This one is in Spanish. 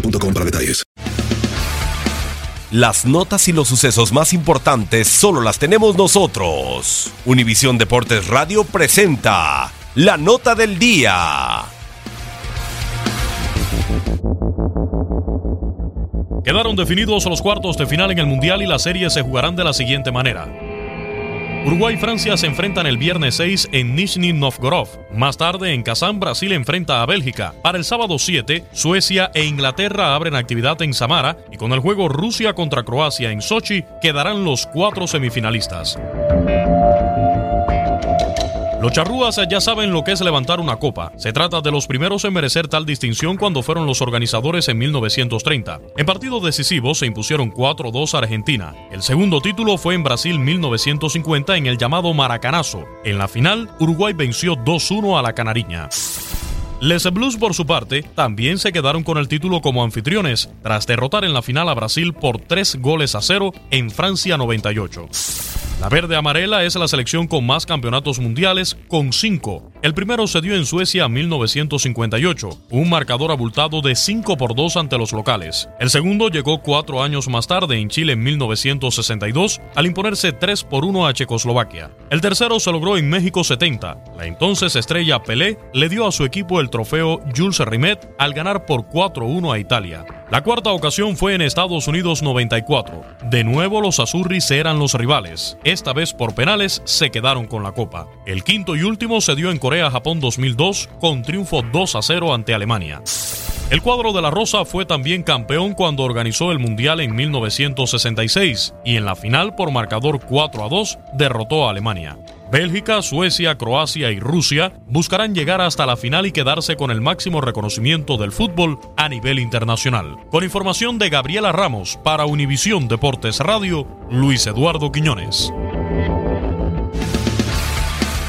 boostmobile.com para detalles. Las notas y los sucesos más importantes solo las tenemos nosotros. Univisión Deportes Radio presenta la nota del día. Quedaron definidos los cuartos de final en el Mundial y las series se jugarán de la siguiente manera. Uruguay y Francia se enfrentan el viernes 6 en Nizhny Novgorod. Más tarde, en Kazán, Brasil enfrenta a Bélgica. Para el sábado 7, Suecia e Inglaterra abren actividad en Samara y con el juego Rusia contra Croacia en Sochi quedarán los cuatro semifinalistas. Los charrúas ya saben lo que es levantar una copa. Se trata de los primeros en merecer tal distinción cuando fueron los organizadores en 1930. En partido decisivo se impusieron 4-2 a Argentina. El segundo título fue en Brasil 1950 en el llamado Maracanazo. En la final, Uruguay venció 2-1 a la Canariña. Les Blues, por su parte, también se quedaron con el título como anfitriones, tras derrotar en la final a Brasil por 3 goles a 0 en Francia 98. La verde amarela es la selección con más campeonatos mundiales, con 5. El primero se dio en Suecia en 1958, un marcador abultado de 5 por 2 ante los locales. El segundo llegó cuatro años más tarde en Chile en 1962, al imponerse 3 por 1 a Checoslovaquia. El tercero se logró en México 70. La entonces estrella Pelé le dio a su equipo el trofeo Jules Rimet al ganar por 4-1 a Italia. La cuarta ocasión fue en Estados Unidos 94. De nuevo los azurris eran los rivales. Esta vez por penales se quedaron con la copa. El quinto y último se dio en Corea-Japón 2002 con triunfo 2 a 0 ante Alemania. El cuadro de la Rosa fue también campeón cuando organizó el Mundial en 1966 y en la final por marcador 4 a 2 derrotó a Alemania. Bélgica, Suecia, Croacia y Rusia buscarán llegar hasta la final y quedarse con el máximo reconocimiento del fútbol a nivel internacional. Con información de Gabriela Ramos para Univisión Deportes Radio, Luis Eduardo Quiñones.